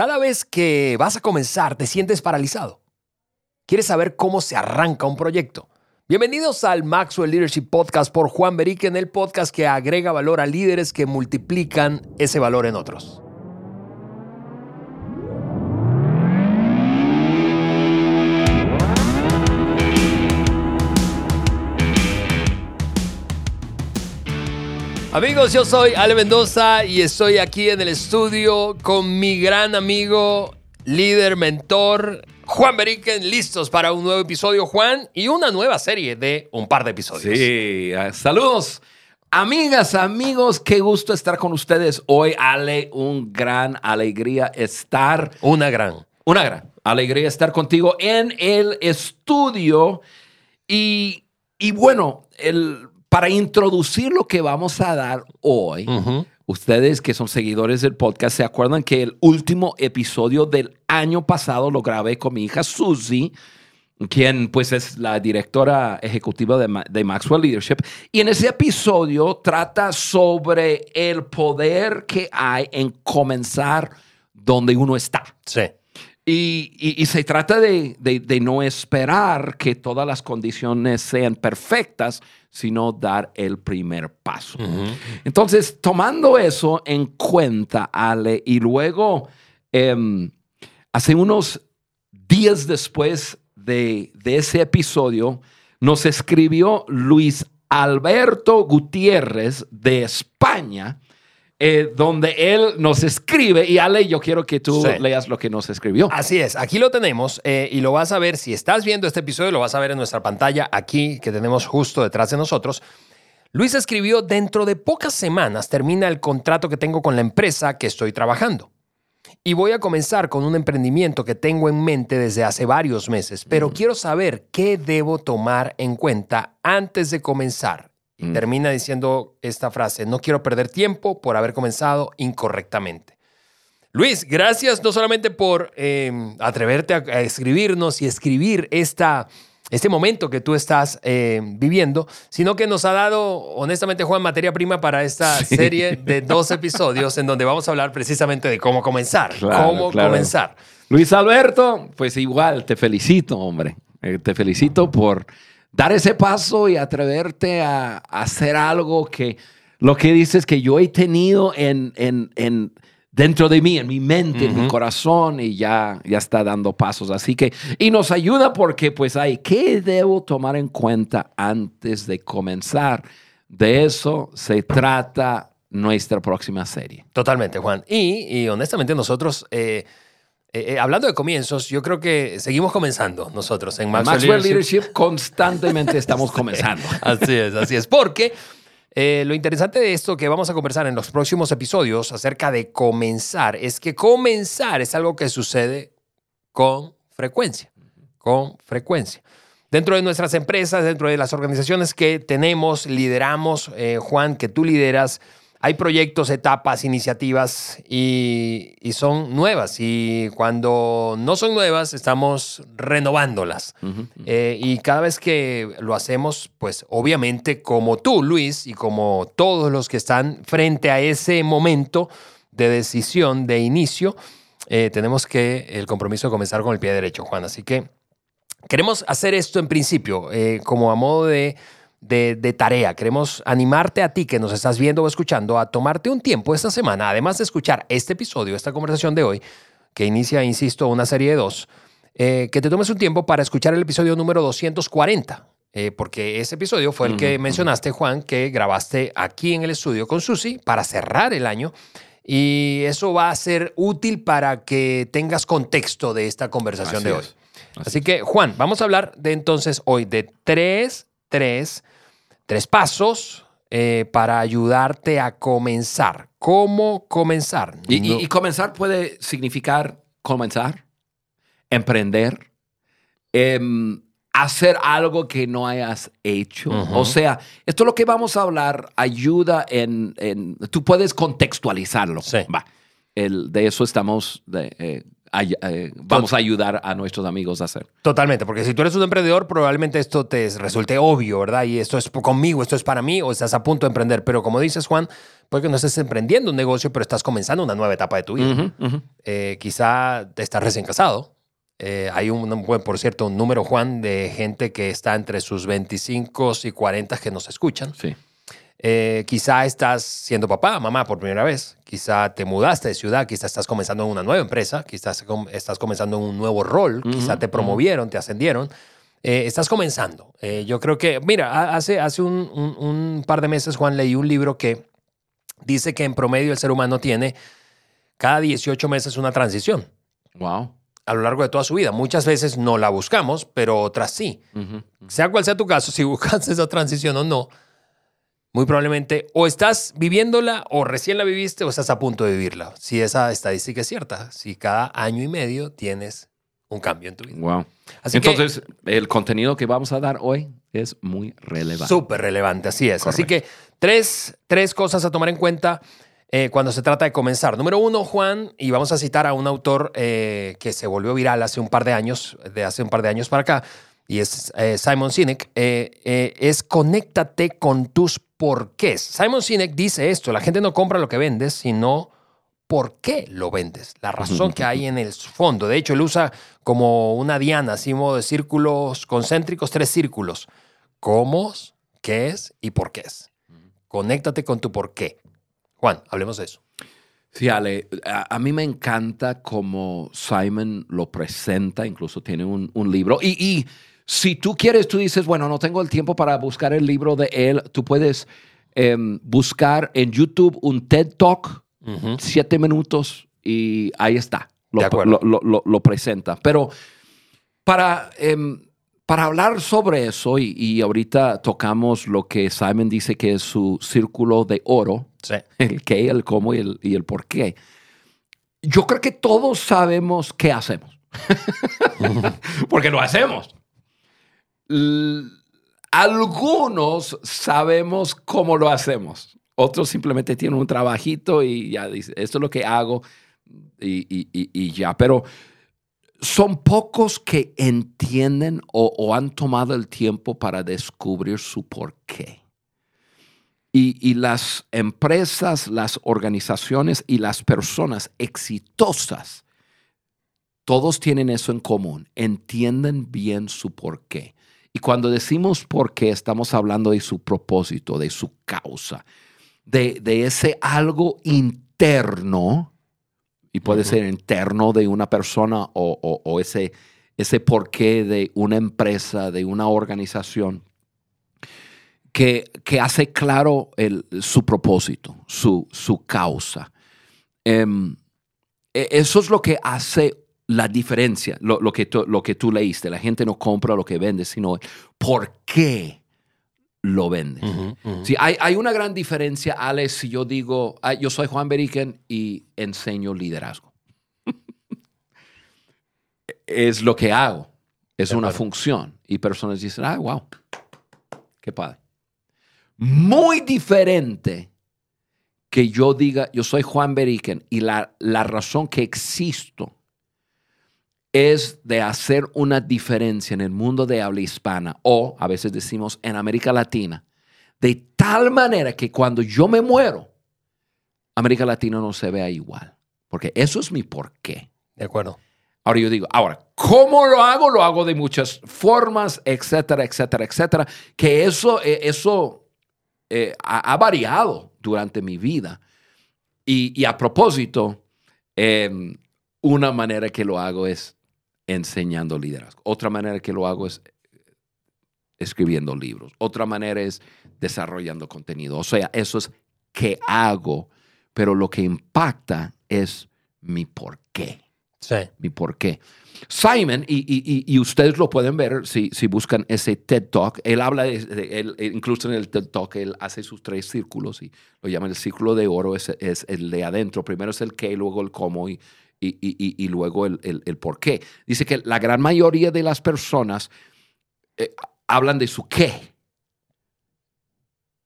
Cada vez que vas a comenzar, te sientes paralizado. ¿Quieres saber cómo se arranca un proyecto? Bienvenidos al Maxwell Leadership Podcast por Juan Beriken, el podcast que agrega valor a líderes que multiplican ese valor en otros. Amigos, yo soy Ale Mendoza y estoy aquí en el estudio con mi gran amigo, líder, mentor, Juan Beriken, listos para un nuevo episodio, Juan, y una nueva serie de un par de episodios. Sí, ah, saludos. Amigas, amigos, qué gusto estar con ustedes hoy, Ale. Un gran alegría estar. Una gran. Una gran alegría estar contigo en el estudio. Y, y bueno, el, para introducir lo que vamos a dar hoy, ustedes que son seguidores del podcast se acuerdan que el último episodio del año pasado lo grabé con mi hija Susie, quien pues es la directora ejecutiva de, de, Maxwell Leadership. Y en ese episodio trata sobre el poder que hay en comenzar donde uno está. Sí. Y, se trata de, no esperar que todas las condiciones sean perfectas, sino dar el primer paso. Entonces, tomando eso en cuenta, Ale, y luego, em, hace unos días después de, de ese episodio, nos escribió Luis Alberto Gutiérrez de España eh, donde él nos escribe. Y Ale, yo quiero que tú leas lo que nos escribió. Así es, aquí lo tenemos eh, y lo vas a ver, si estás viendo este episodio, lo vas a ver en nuestra pantalla aquí que tenemos justo detrás de nosotros. Luis escribió, dentro de pocas semanas termina el contrato que tengo con la empresa que estoy trabajando. Y voy a comenzar con un emprendimiento que tengo en mente desde hace varios meses, pero quiero saber qué debo tomar en cuenta antes de comenzar Mm. termina diciendo esta frase, no quiero perder tiempo por haber comenzado incorrectamente. Luis, gracias no solamente por em, atreverte a, escribirnos y escribir esta, este momento que tú estás em, viviendo, sino que nos ha dado, honestamente, Juan, materia prima para esta serie de dos episodios en donde vamos a hablar precisamente de cómo comenzar. cómo comenzar. Luis Alberto, pues igual, te felicito, hombre. Eh, te felicito por dar ese paso y atreverte a, hacer algo que lo que dices que yo he tenido en, en, dentro de mí, en mi mente, en mi corazón y ya, ya está dando pasos. Así que, y nos ayuda porque pues hay, ¿qué debo tomar en cuenta antes de comenzar? De eso se trata nuestra próxima serie. Totalmente, Juan. Y, y honestamente nosotros... Eh, eh, eh, hablando de comienzos, yo creo que seguimos comenzando nosotros en Maxwell, Leadership. constantemente estamos comenzando. así es, así es. Porque eh, lo interesante de esto que vamos a conversar en los próximos episodios acerca de comenzar es que comenzar es algo que sucede con frecuencia, con frecuencia. Dentro de nuestras empresas, dentro de las organizaciones que tenemos, lideramos, Juan, que tú lideras, hay proyectos, etapas, iniciativas y, son nuevas. Y cuando no son nuevas, estamos renovándolas. Eh, y cada vez que lo hacemos, pues obviamente como tú, Luis, y como todos los que están frente a ese momento de decisión, de inicio, eh, tenemos que el compromiso de comenzar con el pie derecho, Juan. Así que queremos hacer esto en principio, eh, como a modo de de, tarea. Queremos animarte a ti que nos estás viendo o escuchando a tomarte un tiempo esta semana, además de escuchar este episodio, esta conversación de hoy, que inicia, insisto, una serie de dos, eh, que te tomes un tiempo para escuchar el episodio número 240. Eh, porque ese episodio fue el que mencionaste, Juan, que grabaste aquí en el estudio con Susi para cerrar el año. Y eso va a ser útil para que tengas contexto de esta conversación de hoy. Así, que, Juan, vamos a hablar de entonces hoy de tres, tres tres pasos eh, para ayudarte a comenzar. ¿Cómo comenzar? Y, comenzar puede significar comenzar, emprender, em, hacer algo que no hayas hecho. O sea, esto es lo que vamos a hablar, ayuda en, tú puedes contextualizarlo. Sí. Va. El, de eso estamos eh, eh, vamos a ayudar a nuestros amigos a hacer. Totalmente, porque si tú eres un emprendedor, probablemente esto te resulte obvio, ¿verdad? Y esto es conmigo, esto es para mí, o estás a punto de emprender. Pero como dices, Juan, puede que no estés emprendiendo un negocio, pero estás comenzando una nueva etapa de tu vida. Eh, quizá te estás recién casado. Eh, hay un, un buen, por cierto, un número, Juan, de gente que está entre sus 25 y 40 que nos escuchan. Sí. Eh, quizá estás siendo papá, mamá por primera vez. Quizá te mudaste de ciudad, quizá estás comenzando en una nueva empresa, quizás estás comenzando en un nuevo rol, quizá te promovieron, te ascendieron. Eh, estás comenzando. Eh, yo creo que, mira, ha- hace, hace un, un- un par de meses, Juan, leí un libro que dice que en promedio el ser humano tiene cada 18 meses una transición Wow. a lo largo de toda su vida. Muchas veces no la buscamos, pero otras sí Ujú. sea cual sea tu caso, si buscas esa transición o no, muy probablemente o estás viviéndola o recién la viviste o estás a punto de vivirla. Si esa estadística es cierta, si cada año y medio tienes un cambio en tu vida. Wow. Así que- Entonces, el contenido que vamos a dar hoy es muy relevante. Súper relevante, así es. Así que tres, tres cosas a tomar en cuenta eh, cuando se trata de comenzar. Número uno, Juan, y vamos a citar a un autor eh, que se volvió viral hace un par de años, de hace un par de años para acá, y es eh, Simon Sinek, eh, eh, es conéctate con tus porqués. Simon Sinek dice esto, la gente no compra lo que vendes, sino por qué lo vendes, la razón que hay en el fondo. De hecho, él usa como una diana, así modo de círculos concéntricos, tres círculos. ¿Cómo? ¿Qué es? ¿Y por qué es? Conéctate con tu por qué. Juan, hablemos de eso. Sí, Ale, a, a mí me encanta cómo Simon lo presenta, incluso tiene un, un libro. Y, y si tú quieres, tú dices, bueno, no tengo el tiempo para buscar el libro de él, tú puedes em, buscar en YouTube un TED Talk, siete minutos, y ahí está. Lo, De acuerdo. lo- lo- lo- presenta. Pero para, em, para hablar sobre eso, y, y ahorita tocamos lo que Simon dice que es su círculo de oro, Sí. el qué, el cómo y el, y el por qué. Yo creo que todos sabemos qué hacemos. Porque lo hacemos. Algunos sabemos cómo lo hacemos. Otros simplemente tienen un trabajito y ya dicen, esto es lo que hago y, ya. Pero son pocos que entienden o, han tomado el tiempo para descubrir su por qué. Y, y las empresas, las organizaciones y las personas exitosas, todos tienen eso en común, entienden bien su por qué. Y cuando decimos por qué, estamos hablando de su propósito, de su causa, de, de ese algo interno, y puede ser interno de una persona o, o- o ese, ese porqué de una empresa, de una organización, que, que hace claro el- su propósito, su, su causa. Em, e- eso es lo que hace la diferencia, lo, lo que tú, lo que tú leíste. La gente no compra lo que vende, sino por qué lo vendes. Sí, hay, hay una gran diferencia, Alex, si yo digo, "Ah, yo soy Juan Beriken y enseño liderazgo. es lo que hago, es una función. Y personas dicen, ah, wow, qué padre. Muy diferente que yo diga, yo soy Juan Beriken y la, la razón que existo es de hacer una diferencia en el mundo de habla hispana o a veces decimos en América Latina, de tal manera que cuando yo me muero, América Latina no se vea igual. Porque eso es mi porqué. De acuerdo. Ahora yo digo, ahora, ¿cómo lo hago? Lo hago de muchas formas, etcétera, etcétera, etcétera. Que eso, eh, eso eh, ha, ha variado durante mi vida. Y, y a propósito, eh, una manera que lo hago es enseñando liderazgo. Otra manera que lo hago es escribiendo libros. Otra manera es desarrollando contenido. O sea, eso es que hago, pero lo que impacta es mi por qué Sí. mi por qué. Simon, y, y- y- ustedes lo pueden ver si, si buscan ese TED Talk, él habla, de, de- él- incluso en el TED Talk, él hace sus tres círculos y lo llaman el círculo de oro, es, es el de adentro. Primero es el qué, luego el cómo y, y, y- y- luego el, el- el por qué. Dice que la gran mayoría de las personas eh, hablan de su qué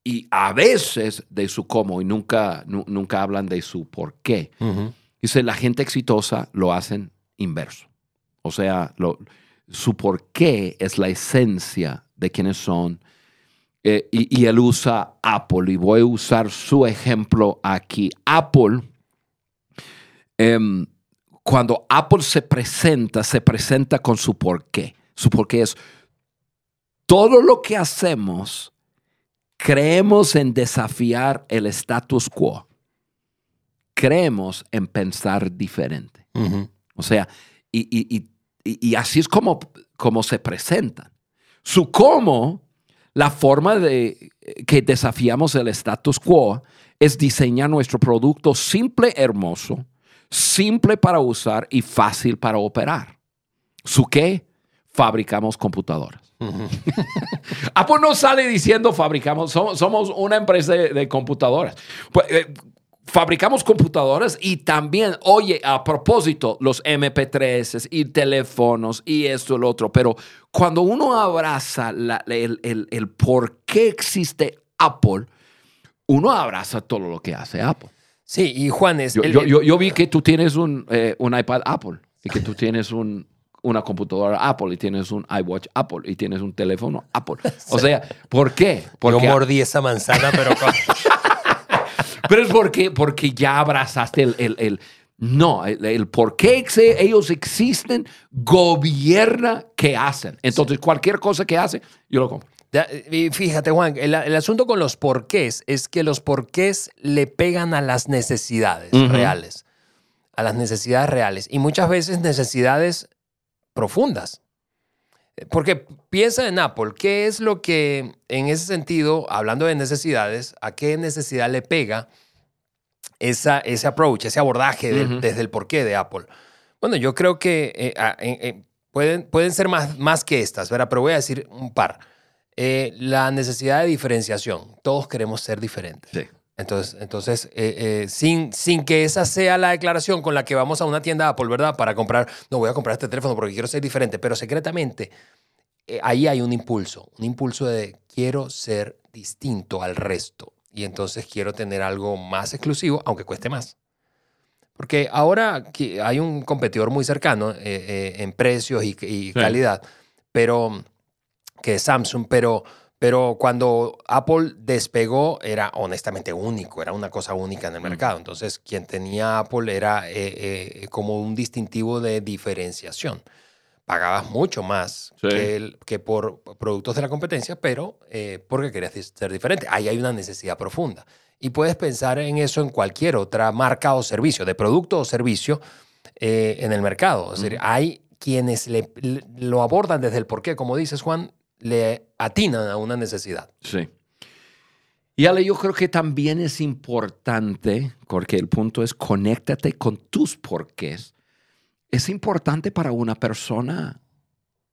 y a veces de su cómo y nunca, nu- nunca hablan de su por qué. Dice, la gente exitosa lo hacen inverso. O sea, lo, su por qué es la esencia de quiénes son. Eh, y, y él usa Apple y voy a usar su ejemplo aquí. Apple, em, cuando Apple se presenta, se presenta con su por qué. Su por qué es todo lo que hacemos, creemos en desafiar el status quo. Creemos en pensar diferente. O sea, y, y- y- y- y así es como, como se presentan. Su cómo, la forma de que desafiamos el status quo es diseñar nuestro producto simple, hermoso, simple para usar y fácil para operar. ¿Su qué? Fabricamos computadoras. Apple no sale diciendo fabricamos, somos, somos una empresa de, de computadoras. Pues, eh, fabricamos computadoras y también, oye, a propósito, los MP3 y teléfonos y esto y lo otro, pero cuando uno abraza la- el, el- el por qué existe Apple, uno abraza todo lo que hace Apple. Sí, y Juanes, Yo, el- yo- yo- yo vi que tú tienes un, eh, un iPad Apple y que tú tienes un- una computadora Apple y tienes un iWatch Apple y tienes un teléfono Apple. O sea, ¿por qué? yo mordí esa manzana, pero con- pero es porque, porque ya abrazaste el... el- el- no, el, el por qué ex- ellos existen gobierna qué hacen. Entonces, cualquier cosa que hace, yo lo compro. Fíjate, Juan, el, el asunto con los porqués es que los porqués le pegan a las necesidades reales. A las necesidades reales. Y muchas veces necesidades profundas. Porque piensa en Apple, ¿qué es lo que en ese sentido, hablando de necesidades, a qué necesidad le pega esa, ese approach, ese abordaje del- desde el porqué de Apple? Bueno, yo creo que eh, ah, eh, eh, pueden, pueden ser más, más que estas, ¿verdad? Pero voy a decir un par. Eh, la necesidad de diferenciación. Todos queremos ser diferentes. Sí. Entonces, entonces eh, eh, sin, sin que esa sea la declaración con la que vamos a una tienda Apple, ¿verdad? Para comprar, no voy a comprar este teléfono porque quiero ser diferente, pero secretamente ahí hay un impulso, un impulso de quiero ser distinto al resto y entonces quiero tener algo más exclusivo, aunque cueste más. Porque ahora hay un competidor muy cercano en precios y, y calidad, pero que Samsung, pero, pero cuando Apple despegó era honestamente único, era una cosa única en el mercado. Entonces, quien tenía Apple era eh, eh, como un distintivo de diferenciación. Pagabas mucho más Sí. que, el- que por productos de la competencia, pero eh, porque querías ser diferente. Ahí hay una necesidad profunda. Y puedes pensar en eso en cualquier otra marca o servicio, de producto o servicio eh, en el mercado. Es decir, hay quienes le- le- lo abordan desde el porqué, como dices, Juan, le atinan a una necesidad. Sí. Y Ale, yo creo que también es importante, porque el punto es conéctate con tus porqués. Es importante para una persona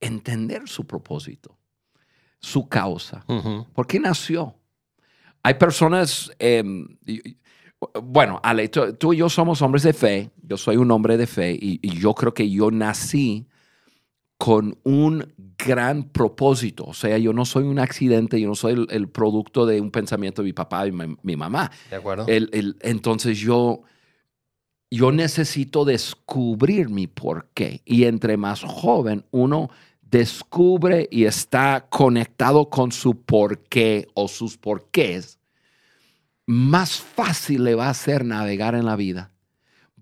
entender su propósito, su causa. ¿Por qué nació? Hay personas, eh, y- bueno, Ale, tú, tú y yo somos hombres de fe, yo soy un hombre de fe y, y yo creo que yo nací con un gran propósito. O sea, yo no soy un accidente, yo no soy el, el producto de un pensamiento de mi papá y mi, mi mamá. ¿De acuerdo? El- el- entonces yo, yo necesito descubrir mi porqué. Y entre más joven uno descubre y está conectado con su porqué o sus porqués, más fácil le va a ser navegar en la vida.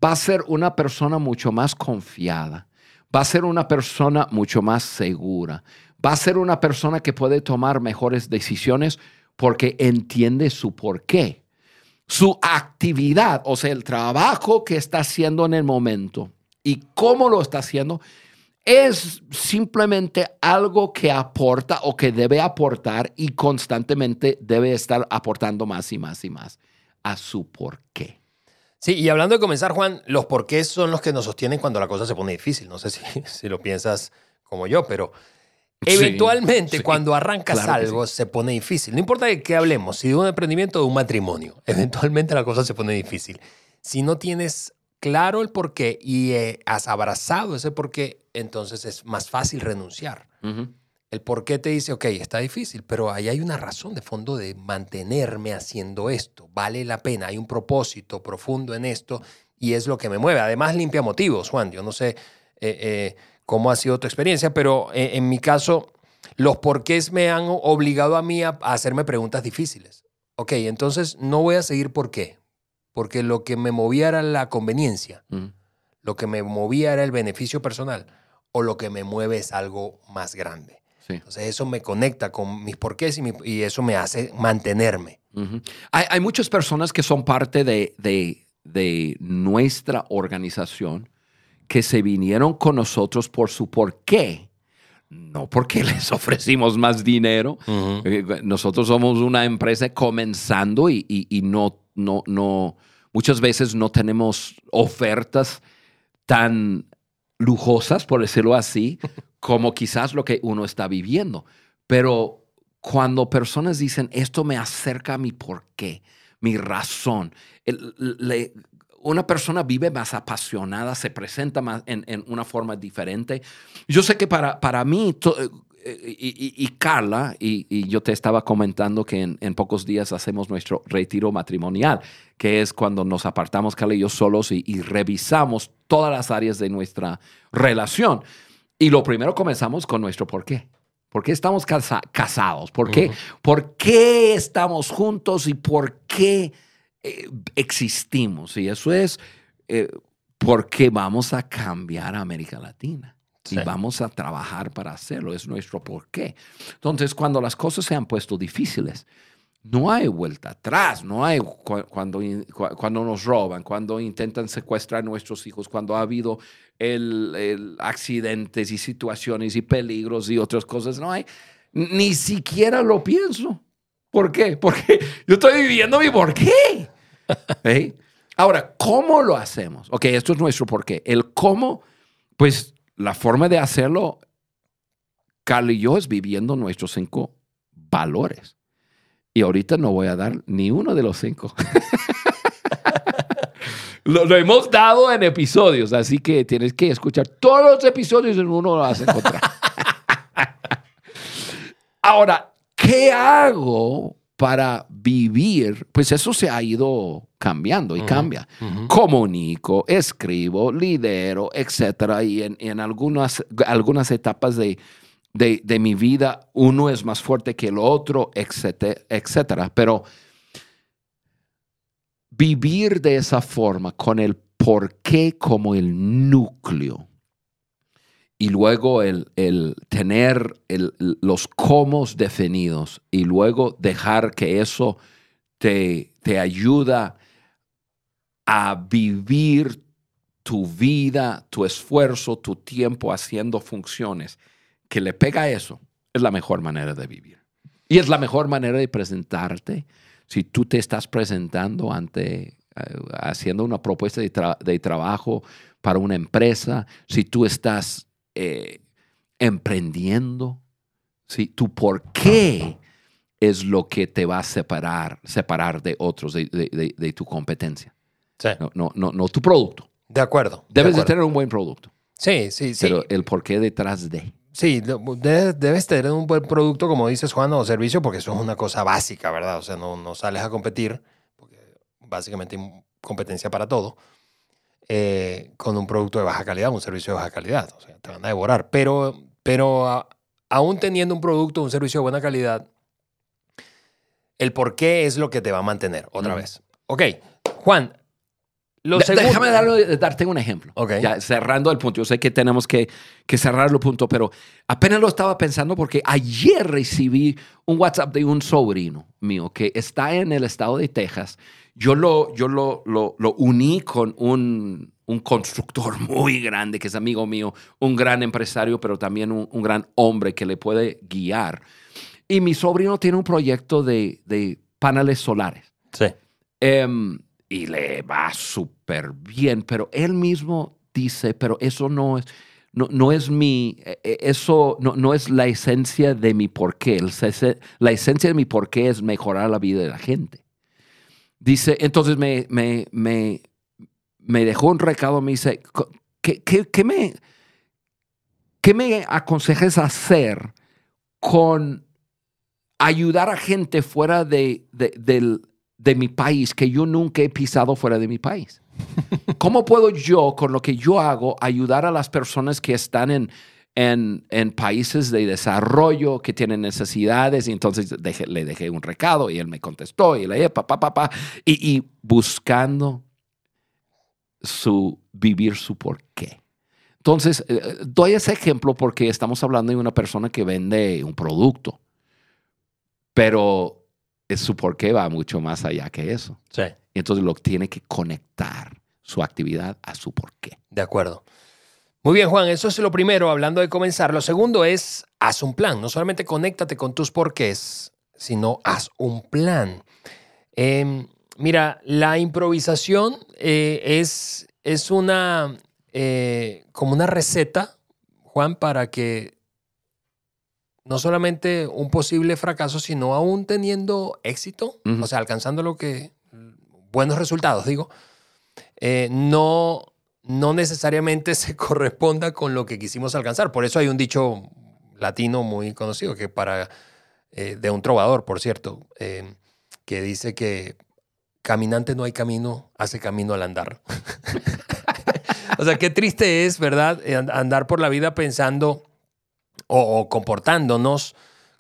Va a ser una persona mucho más confiada. Va a ser una persona mucho más segura. Va a ser una persona que puede tomar mejores decisiones porque entiende su porqué. Su actividad, o sea, el trabajo que está haciendo en el momento y cómo lo está haciendo, es simplemente algo que aporta o que debe aportar y constantemente debe estar aportando más y más y más a su porqué. Sí, y hablando de comenzar, Juan, los porqués son los que nos sostienen cuando la cosa se pone difícil. No sé si, si lo piensas como yo, pero eventualmente sí, cuando arrancas claro algo se pone difícil. No importa de qué hablemos, si de un emprendimiento o de un matrimonio, eventualmente la cosa se pone difícil. Si no tienes claro el porqué y eh, has abrazado ese porqué, entonces es más fácil renunciar. El por qué te dice, ok, está difícil, pero ahí hay una razón de fondo de mantenerme haciendo esto. Vale la pena, hay un propósito profundo en esto y es lo que me mueve. Además, limpia motivos, Juan. Yo no sé eh, eh, cómo ha sido tu experiencia, pero eh, en mi caso, los porqués me han obligado a mí a, a hacerme preguntas difíciles. Ok, entonces no voy a seguir por qué, porque lo que me movía era la conveniencia, Mm. lo que me movía era el beneficio personal, o lo que me mueve es algo más grande. Sí. Entonces eso me conecta con mis porqués y, mi- y eso me hace mantenerme. Hay, hay muchas personas que son parte de, de- de nuestra organización que se vinieron con nosotros por su porqué, no porque les ofrecimos más dinero. Eh, Nosotros somos una empresa comenzando y, y- y no, no, no, muchas veces no tenemos ofertas tan lujosas, por decirlo así, como quizás lo que uno está viviendo. Pero cuando personas dicen, esto me acerca a mi porqué, mi razón, una persona vive más apasionada, se presenta más en, una forma diferente. Yo sé que para, para mí, eh, y, Carla, y, yo te estaba comentando que en, en pocos días hacemos nuestro retiro matrimonial, que es cuando nos apartamos Carla y yo solos y revisamos todas las áreas de nuestra relación. Y lo primero comenzamos con nuestro por qué. ¿Por qué estamos casa- casados? ¿Por qué. ¿Por qué estamos juntos y por qué eh, existimos? Y eso es eh, porque vamos a cambiar a América Latina. Sí. Y vamos a trabajar para hacerlo. Es nuestro porqué. Entonces, cuando las cosas se han puesto difíciles, no hay vuelta atrás, no hay cu- cuando, cuando nos roban, cuando intentan secuestrar a nuestros hijos, cuando ha habido el, el accidentes y situaciones y peligros y otras cosas, no hay. Ni siquiera lo pienso. ¿Por qué? Porque yo estoy viviendo mi por qué. ¿Eh? Ahora, ¿cómo lo hacemos? Ok, esto es nuestro por qué. El cómo, pues la forma de hacerlo, Carl y yo, es viviendo nuestros cinco valores. Y ahorita no voy a dar ni uno de los cinco. lo, lo hemos dado en episodios, así que tienes que escuchar todos los episodios y en uno lo vas a encontrar. Ahora, ¿qué hago para vivir? Pues eso se ha ido cambiando y cambia. Comunico, escribo, lidero, etcétera. Y en, en algunas, algunas etapas de, de, de mi vida, uno es más fuerte que el otro, etcétera. Pero vivir de esa forma, con el porqué como el núcleo, y luego el, el tener el- los cómo definidos, y luego dejar que eso te, te ayuda a vivir tu vida, tu esfuerzo, tu tiempo haciendo funciones que le pega a eso, es la mejor manera de vivir. Y es la mejor manera de presentarte. Si tú te estás presentando ante, eh, haciendo una propuesta de, tra- de trabajo para una empresa, si tú estás eh, emprendiendo, si tu por qué es lo que te va a separar, separar de otros, de, de- de- de tu competencia. Sí, No, no, no, no tu producto. de acuerdo. Debes de, acuerdo. tener un buen producto, Sí, sí, sí. pero el por qué detrás de. Sí, debes tener un buen producto, como dices Juan, o servicio, porque eso es una cosa básica, ¿verdad? O sea, no, no sales a competir, porque básicamente hay competencia para todo, eh, con un producto de baja calidad, un servicio de baja calidad. O sea, te van a devorar. Pero, pero a- aún teniendo un producto, un servicio de buena calidad, el por qué es lo que te va a mantener, otra vez. Ok, Juan, lo segundo... Déjame darlo- darte un ejemplo. Ok. Ya cerrando el punto. Yo sé que tenemos que, que cerrar el punto, pero apenas lo estaba pensando porque ayer recibí un WhatsApp de un sobrino mío que está en el estado de Texas. Yo lo, yo lo, lo, lo uní con un, un constructor muy grande que es amigo mío, un gran empresario, pero también un, un gran hombre que le puede guiar. Y mi sobrino tiene un proyecto de, de paneles solares. Sí. Em, y le va súper bien, pero él mismo dice, pero eso no es, no, no es mi, eh, eh, eso no, no es la esencia de mi porqué. La esencia de mi porqué es mejorar la vida de la gente. Dice, entonces me, me, me, me dejó un recado, me dice, "Co- ¿qué, qué, qué me, ¿qué me aconsejas hacer con ayudar a gente fuera de- del, de mi país que yo nunca he pisado fuera de mi país. ¿Cómo puedo yo, con lo que yo hago, ayudar a las personas que están en, en, en países de desarrollo, que tienen necesidades? Y entonces le dejé un recado y él me contestó y le dije, papá, papá, y, y buscando su vivir su porqué. Entonces, eh, doy ese ejemplo porque estamos hablando de una persona que vende un producto, pero su porqué va mucho más allá que eso. Sí. Entonces lo tiene que conectar su actividad a su porqué. De acuerdo. Muy bien, Juan, eso es lo primero, hablando de comenzar. Lo segundo es, haz un plan. No solamente conéctate con tus porqués, sino haz un plan. Em, mira, la improvisación eh, es, es una, eh, como una receta, Juan, para que no solamente un posible fracaso, sino aún teniendo éxito, o sea, alcanzando lo que, buenos resultados, digo, eh, no, no necesariamente se corresponda con lo que quisimos alcanzar. Por eso hay un dicho latino muy conocido, que para, eh, de un trovador, por cierto, eh, que dice que caminante no hay camino, hace camino al andar. o sea, qué triste es, ¿verdad? Andar por la vida pensando o comportándonos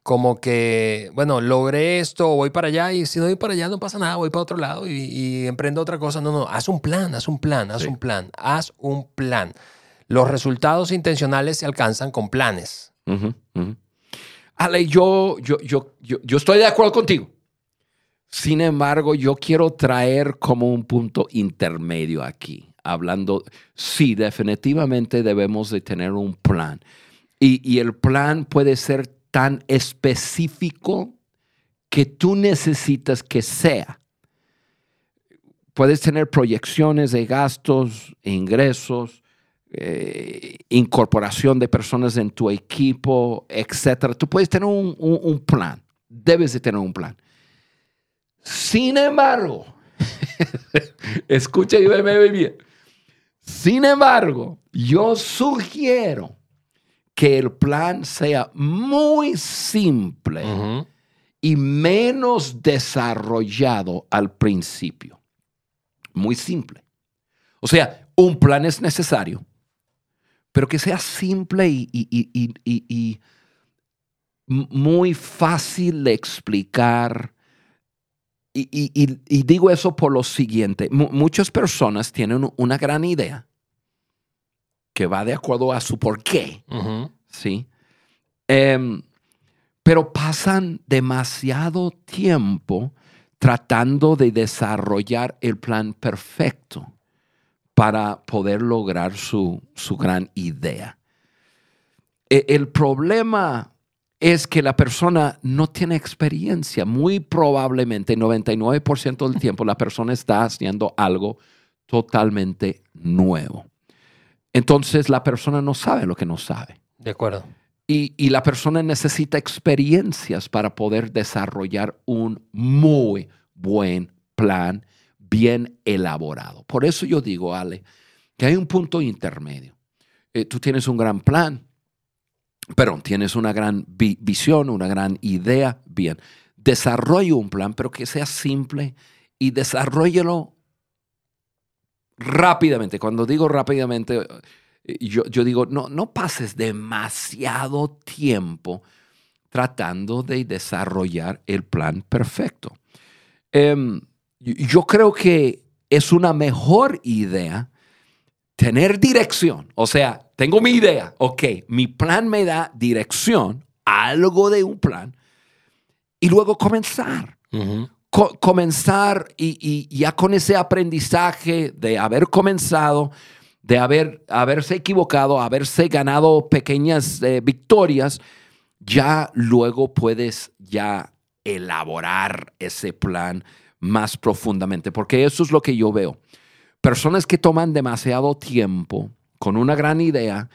como que, bueno, logré esto, voy para allá y si no voy para allá no pasa nada, voy para otro lado y, emprendo otra cosa. No, no, haz un plan, haz un plan, haz un plan, haz un plan. Los resultados intencionales se alcanzan con planes. Ale, yo, yo, yo, yo, estoy de acuerdo contigo. Sin embargo, yo quiero traer como un punto intermedio aquí, hablando, sí, definitivamente debemos de tener un plan. Y, el plan puede ser tan específico que tú necesitas que sea. Puedes tener proyecciones de gastos, ingresos, eh, incorporación de personas en tu equipo, etc. Tú puedes tener un, plan, debes de tener un plan. Sin embargo, escucha y bien. Sin embargo, yo sugiero que el plan sea muy simple y menos desarrollado al principio. Muy simple. O sea, un plan es necesario, pero que sea simple y, muy fácil de explicar. Y, digo eso por lo siguiente, muchas personas tienen una gran idea, que va de acuerdo a su porqué, ¿sí? Em, pero pasan demasiado tiempo tratando de desarrollar el plan perfecto para poder lograr su, gran idea. E, el problema es que la persona no tiene experiencia. Muy probablemente, 99% del tiempo, la persona está haciendo algo totalmente nuevo. Entonces la persona no sabe lo que no sabe. De acuerdo. Y, la persona necesita experiencias para poder desarrollar un muy buen plan bien elaborado. Por eso yo digo, Ale, que hay un punto intermedio. Eh, tú tienes un gran plan, pero tienes una gran visión, una gran idea, bien. Desarrolla un plan, pero que sea simple y desarrollelo rápidamente. Cuando digo rápidamente, eh, yo, digo, no, no pases demasiado tiempo tratando de desarrollar el plan perfecto. Em, yo creo que es una mejor idea tener dirección. O sea, tengo mi idea, ok, mi plan me da dirección, algo de un plan, y luego comenzar comenzar y, ya con ese aprendizaje de haber comenzado, de haber, haberse equivocado, haberse ganado pequeñas eh, victorias, ya luego puedes ya elaborar ese plan más profundamente, porque eso es lo que yo veo. Personas que toman demasiado tiempo con una gran idea,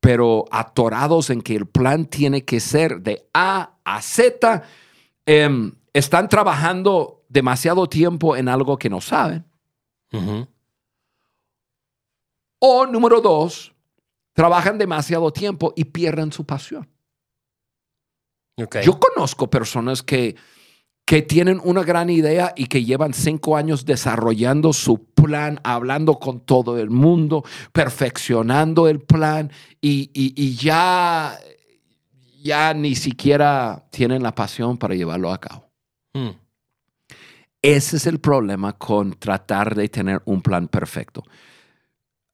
pero atorados en que el plan tiene que ser de A a Z, em, están trabajando demasiado tiempo en algo que no saben. O número dos, trabajan demasiado tiempo y pierden su pasión. Yo conozco personas que que tienen una gran idea y que llevan cinco años desarrollando su plan, hablando con todo el mundo, perfeccionando el plan y, y- y ya, ya ni siquiera tienen la pasión para llevarlo a cabo. Mm. Ese es el problema con tratar de tener un plan perfecto.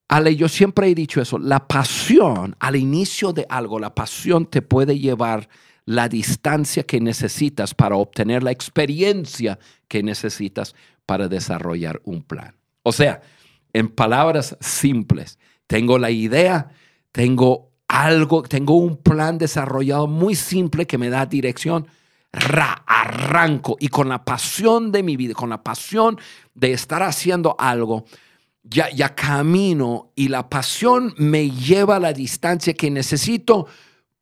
Ale, yo siempre he dicho eso, la pasión, al inicio de algo, la pasión te puede llevar la distancia que necesitas para obtener la experiencia que necesitas para desarrollar un plan. O sea, en palabras simples, tengo la idea, tengo algo, tengo un plan desarrollado muy simple que me da dirección, ra, arranco y con la pasión de mi vida, con la pasión de estar haciendo algo, ya, ya camino y la pasión me lleva a la distancia que necesito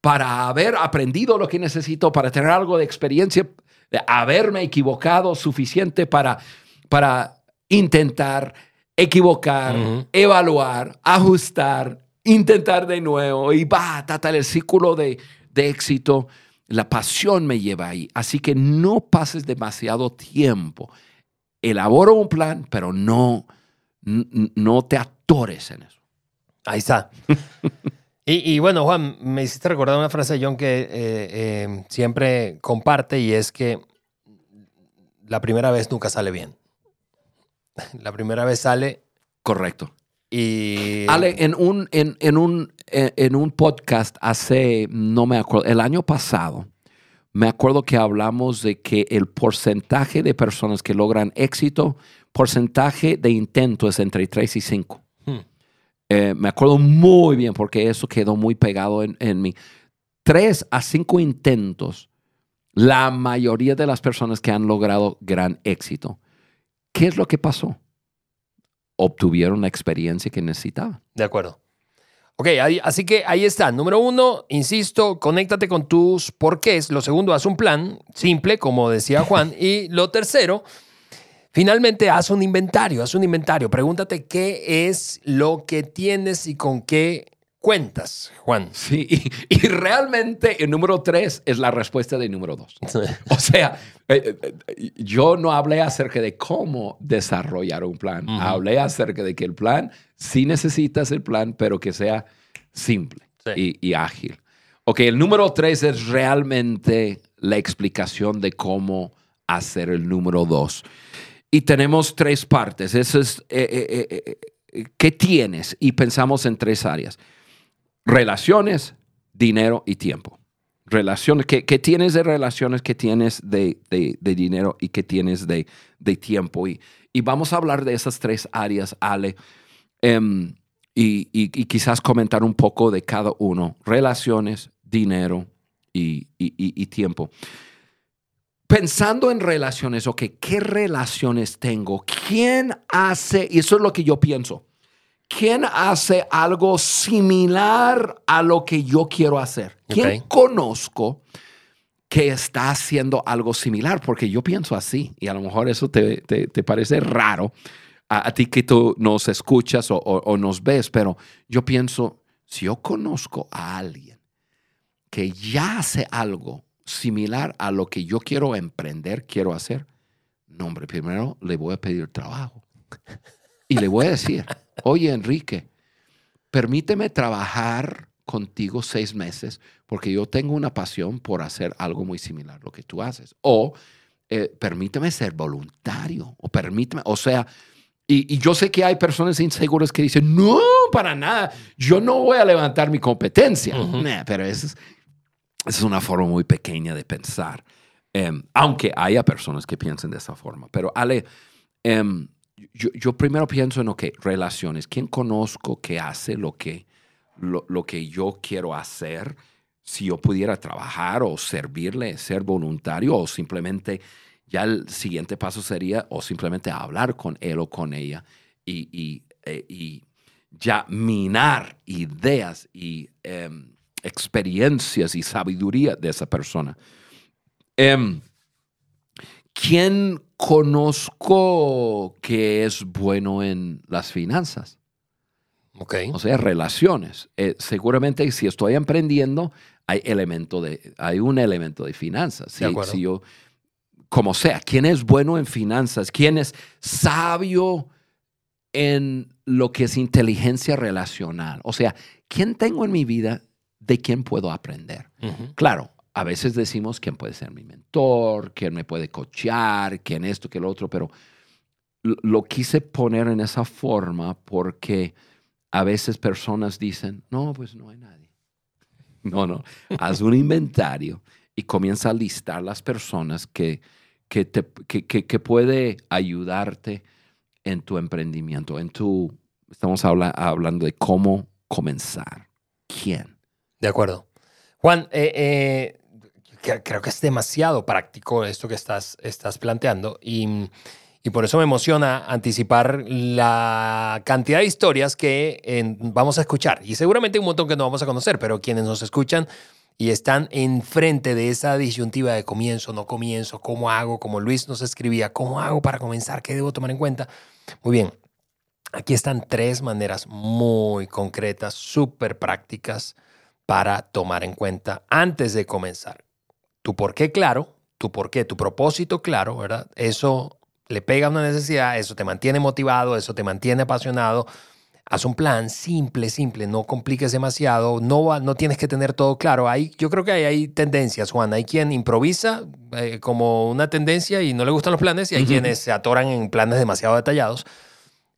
para haber aprendido lo que necesito, para tener algo de experiencia, de haberme equivocado suficiente para, para intentar equivocar, evaluar, ajustar, intentar de nuevo y va, tal el círculo de, de éxito. La pasión me lleva ahí. Así que no pases demasiado tiempo. Elabora un plan, pero no, no te atores en eso. Ahí está. y, y bueno, Juan, me hiciste recordar una frase de John que eh, eh, siempre comparte y es que la primera vez nunca sale bien. La primera vez sale Correcto. Y... Ale, en un, en, en un, eh, en un podcast hace, no me acuerdo, el año pasado, me acuerdo que hablamos de que el porcentaje de personas que logran éxito, porcentaje de intento es entre 3 y 5. Hmm. Eh, me acuerdo muy bien porque eso quedó muy pegado en, en mí. 3 a 5 intentos, la mayoría de las personas que han logrado gran éxito. ¿Qué es lo que pasó? Obtuvieron la experiencia que necesitaban. De acuerdo. Ok, ahí- así que ahí está. Número uno, insisto, conéctate con tus porqués. Lo segundo, haz un plan simple, como decía Juan. Y lo tercero, finalmente, haz un inventario. Haz un inventario. Pregúntate qué es lo que tienes y con qué cuentas, Juan. Sí, y, y realmente el número 3 es la respuesta del número 2. O sea, eh, eh, yo no hablé acerca de cómo desarrollar un plan. Hablé acerca de que el plan, sí necesitas el plan, pero que sea simple Sí. y, y ágil. Ok, el número 3 es realmente la explicación de cómo hacer el número 2. Y tenemos tres partes. Eso es, eh, eh, eh, eh, ¿qué tienes? Y pensamos en tres áreas. Relaciones, dinero y tiempo. Relaciones, ¿qué, tienes de relaciones? ¿Qué tienes de, de- dinero? ¿Y qué tienes de, de tiempo? Y, y vamos a hablar de esas tres áreas, Ale, em, y, y- quizás comentar un poco de cada uno. Relaciones, dinero y- y tiempo. Pensando en relaciones, ok, ¿qué relaciones tengo? ¿Quién hace? Y eso es lo que yo pienso. ¿Quién hace algo similar a lo que yo quiero hacer? ¿Quién Ok. conozco que está haciendo algo similar? Porque yo pienso así y a lo mejor eso te, te- te parece raro a, a ti que tú nos escuchas o, o- o nos ves, pero yo pienso, si yo conozco a alguien que ya hace algo similar a lo que yo quiero emprender, quiero hacer, no, hombre, primero le voy a pedir trabajo. Y le voy a decir, oye, Enrique, permíteme trabajar contigo seis meses porque yo tengo una pasión por hacer algo muy similar a lo que tú haces. O eh, permíteme ser voluntario. O permíteme, o sea, y, y yo sé que hay personas inseguras que dicen, no, para nada, yo no voy a levantar mi competencia. Nah, pero es, esa es una forma muy pequeña de pensar. Em, aunque haya personas que piensen de esa forma. Pero Ale, em, yo, yo primero pienso en, ok, relaciones. ¿Quién conozco que hace lo que, lo, lo que yo quiero hacer? Si yo pudiera trabajar o servirle, ser voluntario o simplemente ya el siguiente paso sería o simplemente hablar con él o con ella y, y, eh, ya minar ideas y em, experiencias y sabiduría de esa persona. Em, ¿Quién conozco que es bueno en las finanzas? Ok. O sea, relaciones. Eh, seguramente si estoy emprendiendo, hay, elemento de, hay un elemento de finanzas. Si, De acuerdo. si yo como sea. ¿Quién es bueno en finanzas? ¿Quién es sabio en lo que es inteligencia relacional? O sea, ¿quién tengo en mi vida de quién puedo aprender? Claro, a veces decimos quién puede ser mi mentor, quién me puede cochear, quién esto, quién lo otro, pero lo quise poner en esa forma porque a veces personas dicen, no, pues no hay nadie. No, no, haz un inventario y comienza a listar las personas que, que, te, que, puede ayudarte en tu emprendimiento, en tu, estamos hablando de cómo comenzar. ¿Quién? De acuerdo. Juan, eh, eh, creo que es demasiado práctico esto que estás, estás planteando y y por eso me emociona anticipar la cantidad de historias que vamos a escuchar. Y seguramente un montón que no vamos a conocer, pero quienes nos escuchan y están enfrente de esa disyuntiva de comienzo, no comienzo, cómo hago, como Luis nos escribía, cómo hago para comenzar, qué debo tomar en cuenta. Muy bien, aquí están tres maneras muy concretas, súper prácticas para tomar en cuenta antes de comenzar. Tu por qué claro, tu por qué, tu propósito claro, ¿verdad? Eso le pega una necesidad, eso te mantiene motivado, eso te mantiene apasionado. Haz un plan simple, simple, no compliques demasiado, no, no tienes que tener todo claro. Hay, yo creo que hay, hay tendencias, Juan. Hay quien improvisa eh, como una tendencia y no le gustan los planes y hay quienes se atoran en planes demasiado detallados.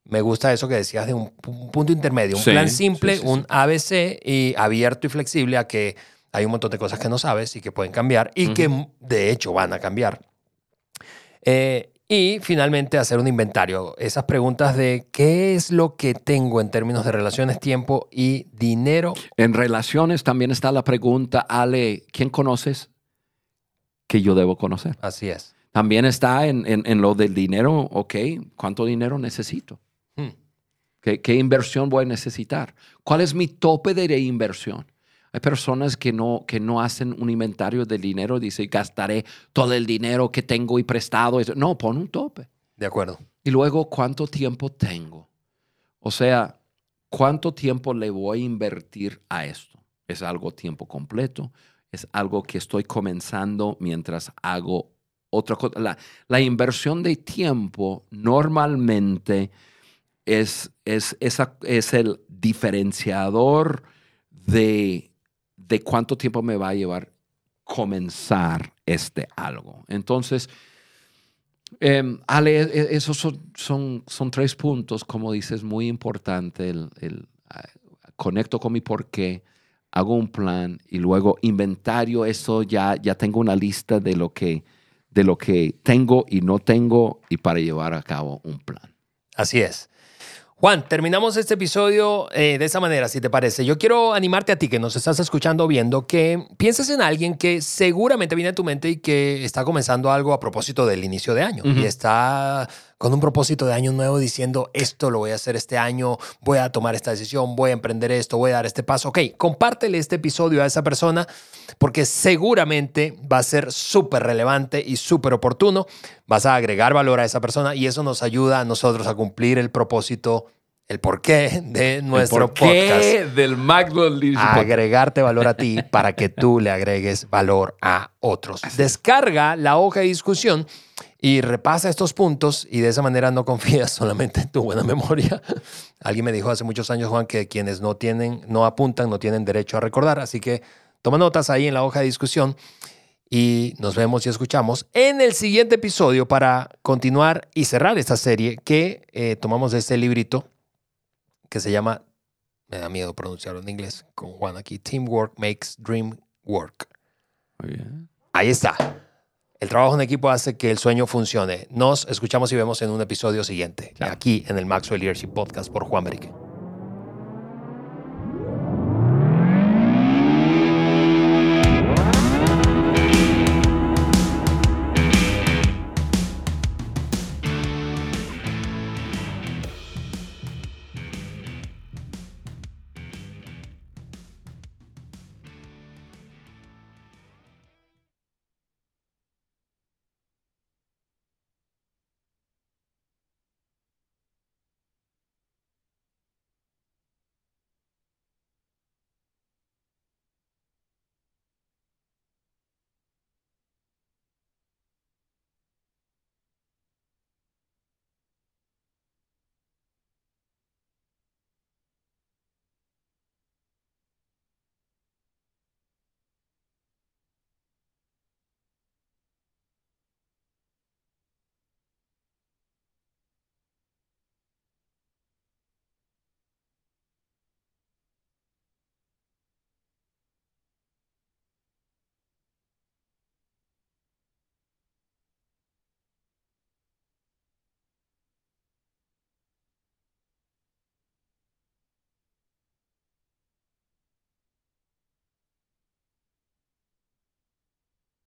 Me gusta eso que decías de un, punto intermedio, un plan simple, un ABC y abierto y flexible a que hay un montón de cosas que no sabes y que pueden cambiar y que de hecho van a cambiar. Eh, y finalmente hacer un inventario. Esas preguntas de qué es lo que tengo en términos de relaciones, tiempo y dinero. En relaciones también está la pregunta, Ale, ¿quién conoces que yo debo conocer? Así es. También está en, lo del dinero, ok, ¿cuánto dinero necesito? Hmm. ¿Qué, ¿Qué, inversión voy a necesitar? ¿Cuál es mi tope de inversión? Hay personas que no, que no hacen un inventario del dinero, dice, gastaré todo el dinero que tengo y prestado. No, pon un tope. De acuerdo. Y luego, ¿cuánto tiempo tengo? O sea, ¿cuánto tiempo le voy a invertir a esto? ¿Es algo tiempo completo? ¿Es algo que estoy comenzando mientras hago otra cosa? La, la inversión de tiempo normalmente es, es, esa, es el diferenciador de de cuánto tiempo me va a llevar comenzar este algo. Entonces, em, Ale, e, e, esos son, son, tres puntos, como dices, muy importante. El, ah, conecto con mi porqué, hago un plan y luego inventario eso, ya, ya tengo una lista de lo, que, de lo que tengo y no tengo y para llevar a cabo un plan. Así es. Juan, terminamos este episodio eh, de esa manera, si te parece. Yo quiero animarte a ti que nos estás escuchando viendo que pienses en alguien que seguramente viene a tu mente y que está comenzando algo a propósito del inicio de año y está con un propósito de año nuevo diciendo esto lo voy a hacer este año, voy a tomar esta decisión, voy a emprender esto, voy a dar este paso. Ok, compártele este episodio a esa persona porque seguramente va a ser súper relevante y súper oportuno. Vas a agregar valor a esa persona y eso nos ayuda a nosotros a cumplir el propósito el porqué de nuestro el porqué del Maxwell Agregarte valor a ti para que tú le agregues valor a otros. Descarga la hoja de discusión y repasa estos puntos y de esa manera no confías solamente en tu buena memoria. Alguien me dijo hace muchos años, Juan, que quienes no tienen, no apuntan, no tienen derecho a recordar. Así que toma notas ahí en la hoja de discusión y nos vemos y escuchamos en el siguiente episodio para continuar y cerrar esta serie que eh, tomamos de este librito que se llama, me da miedo pronunciarlo en inglés, con Juan aquí, Teamwork Makes Dream Work. Ahí está. El trabajo en equipo hace que el sueño funcione. Nos escuchamos y vemos en un episodio siguiente, aquí en el Maxwell Leadership Podcast por Juan Berique.